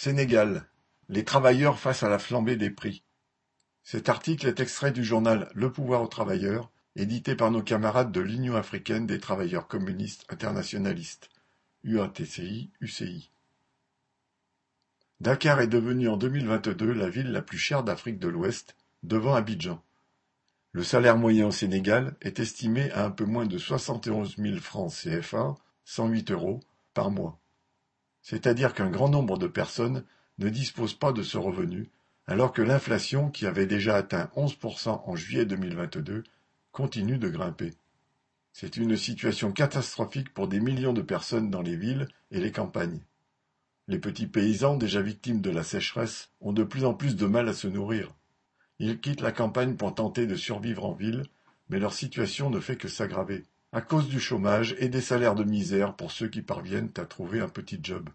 Sénégal: les travailleurs face à la flambée des prix. Cet article est extrait du journal Le pouvoir aux travailleurs, édité par nos camarades de l'Union africaine des travailleurs communistes internationalistes (UATCI-UCI). Dakar est devenue en 2022 la ville la plus chère d'Afrique de l'Ouest, devant Abidjan. Le salaire moyen au Sénégal est estimé à un peu moins de 71 000 francs CFA (108 euros) par mois. C'est-à-dire qu'un grand nombre de personnes ne disposent pas de ce revenu, alors que l'inflation, qui avait déjà atteint 11% en juillet 2022, continue de grimper. C'est une situation catastrophique pour des millions de personnes dans les villes et les campagnes. Les petits paysans, déjà victimes de la sécheresse, ont de plus en plus de mal à se nourrir. Ils quittent la campagne pour tenter de survivre en ville, mais leur situation ne fait que s'aggraver à cause du chômage et des salaires de misère pour ceux qui parviennent à trouver un petit job.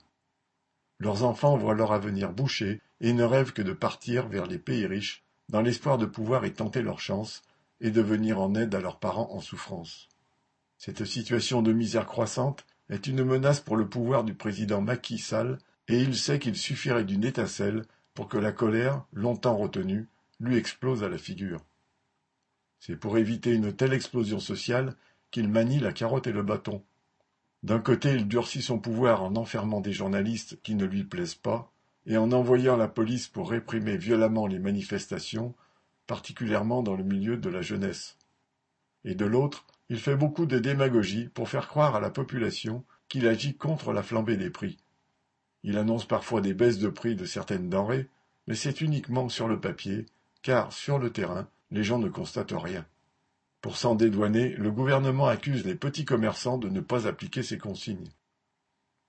Leurs enfants voient leur avenir bouché et ne rêvent que de partir vers les pays riches, dans l'espoir de pouvoir y tenter leur chance et de venir en aide à leurs parents en souffrance. Cette situation de misère croissante est une menace pour le pouvoir du président Macky Sall et il sait qu'il suffirait d'une étincelle pour que la colère, longtemps retenue, lui explose à la figure. C'est pour éviter une telle explosion sociale qu'il manie la carotte et le bâton. D'un côté, il durcit son pouvoir en enfermant des journalistes qui ne lui plaisent pas et en envoyant la police pour réprimer violemment les manifestations, particulièrement dans le milieu de la jeunesse. Et de l'autre, il fait beaucoup de démagogie pour faire croire à la population qu'il agit contre la flambée des prix. Il annonce parfois des baisses de prix de certaines denrées, mais c'est uniquement sur le papier, car sur le terrain, les gens ne constatent rien. Pour s'en dédouaner, le gouvernement accuse les petits commerçants de ne pas appliquer ces consignes.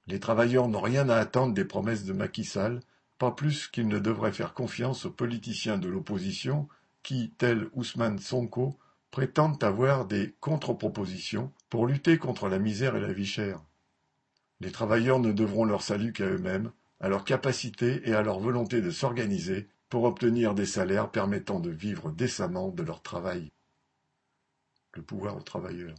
Les travailleurs n'ont rien à attendre des promesses de Macky Sall, pas plus qu'ils ne devraient faire confiance aux politiciens de l'opposition qui, tels Ousmane Sonko, prétendent avoir des contre-propositions pour lutter contre la misère et la vie chère. Les travailleurs ne devront leur salut qu'à eux-mêmes, à leur capacité et à leur volonté de s'organiser pour obtenir des salaires permettant de vivre décemment de leur travail le pouvoir aux travailleurs.